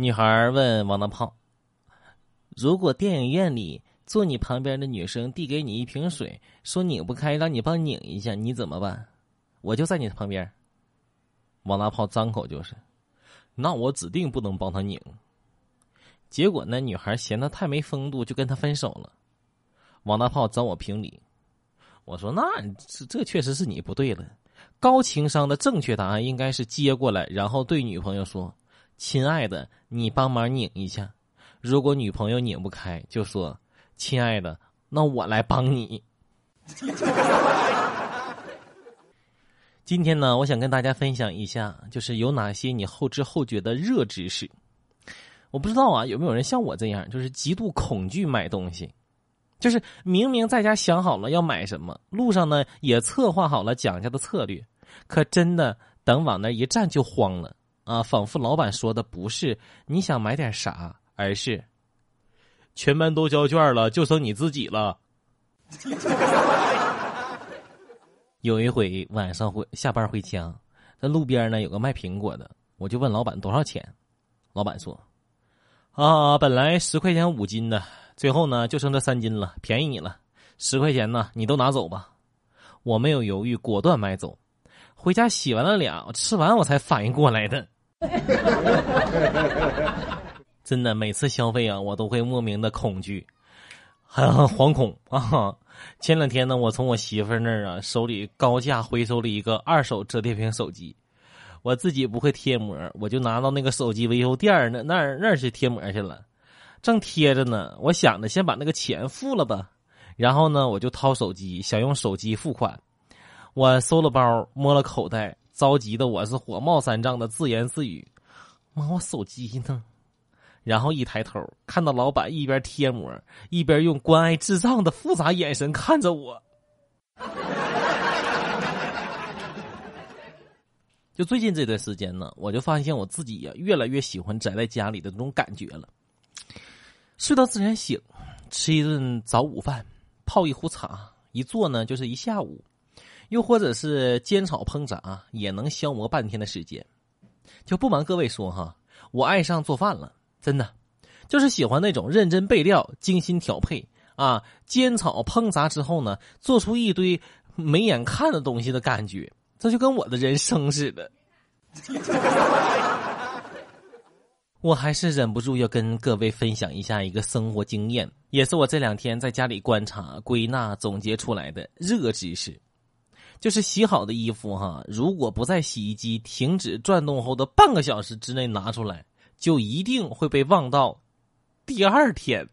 女孩问王大炮：“如果电影院里坐你旁边的女生递给你一瓶水，说拧不开，让你帮拧一下，你怎么办？”我就在你旁边。王大炮张口就是：“那我指定不能帮他拧。”结果那女孩嫌他太没风度，就跟他分手了。王大炮找我评理，我说：“那这这确实是你不对了。高情商的正确答案应该是接过来，然后对女朋友说。”亲爱的，你帮忙拧一下。如果女朋友拧不开，就说：“亲爱的，那我来帮你。”今天呢，我想跟大家分享一下，就是有哪些你后知后觉的热知识。我不知道啊，有没有人像我这样，就是极度恐惧买东西，就是明明在家想好了要买什么，路上呢也策划好了讲价的策略，可真的等往那一站就慌了。啊，仿佛老板说的不是你想买点啥，而是全班都交卷了，就剩你自己了。有一回晚上回下班回家，在路边呢有个卖苹果的，我就问老板多少钱，老板说：“啊，本来十块钱五斤的，最后呢就剩这三斤了，便宜你了，十块钱呢你都拿走吧。”我没有犹豫，果断买走，回家洗完了脸，吃完我才反应过来的。真的，每次消费啊，我都会莫名的恐惧，很惶恐啊！前两天呢，我从我媳妇那儿啊手里高价回收了一个二手折叠屏手机，我自己不会贴膜，我就拿到那个手机维修店那那儿那儿去贴膜去了。正贴着呢，我想着先把那个钱付了吧，然后呢，我就掏手机想用手机付款，我搜了包，摸了口袋。着急的我是火冒三丈的自言自语：“妈，我手机呢？”然后一抬头看到老板一边贴膜一边用关爱智障的复杂眼神看着我。就最近这段时间呢，我就发现我自己呀越来越喜欢宅在家里的这种感觉了。睡到自然醒，吃一顿早午饭，泡一壶茶，一坐呢就是一下午。又或者是煎炒烹炸，也能消磨半天的时间。就不瞒各位说哈，我爱上做饭了，真的，就是喜欢那种认真备料、精心调配啊，煎炒烹炸之后呢，做出一堆没眼看的东西的感觉，这就跟我的人生似的。我还是忍不住要跟各位分享一下一个生活经验，也是我这两天在家里观察、归纳、总结出来的热知识。就是洗好的衣服哈，如果不在洗衣机停止转动后的半个小时之内拿出来，就一定会被忘到第二天。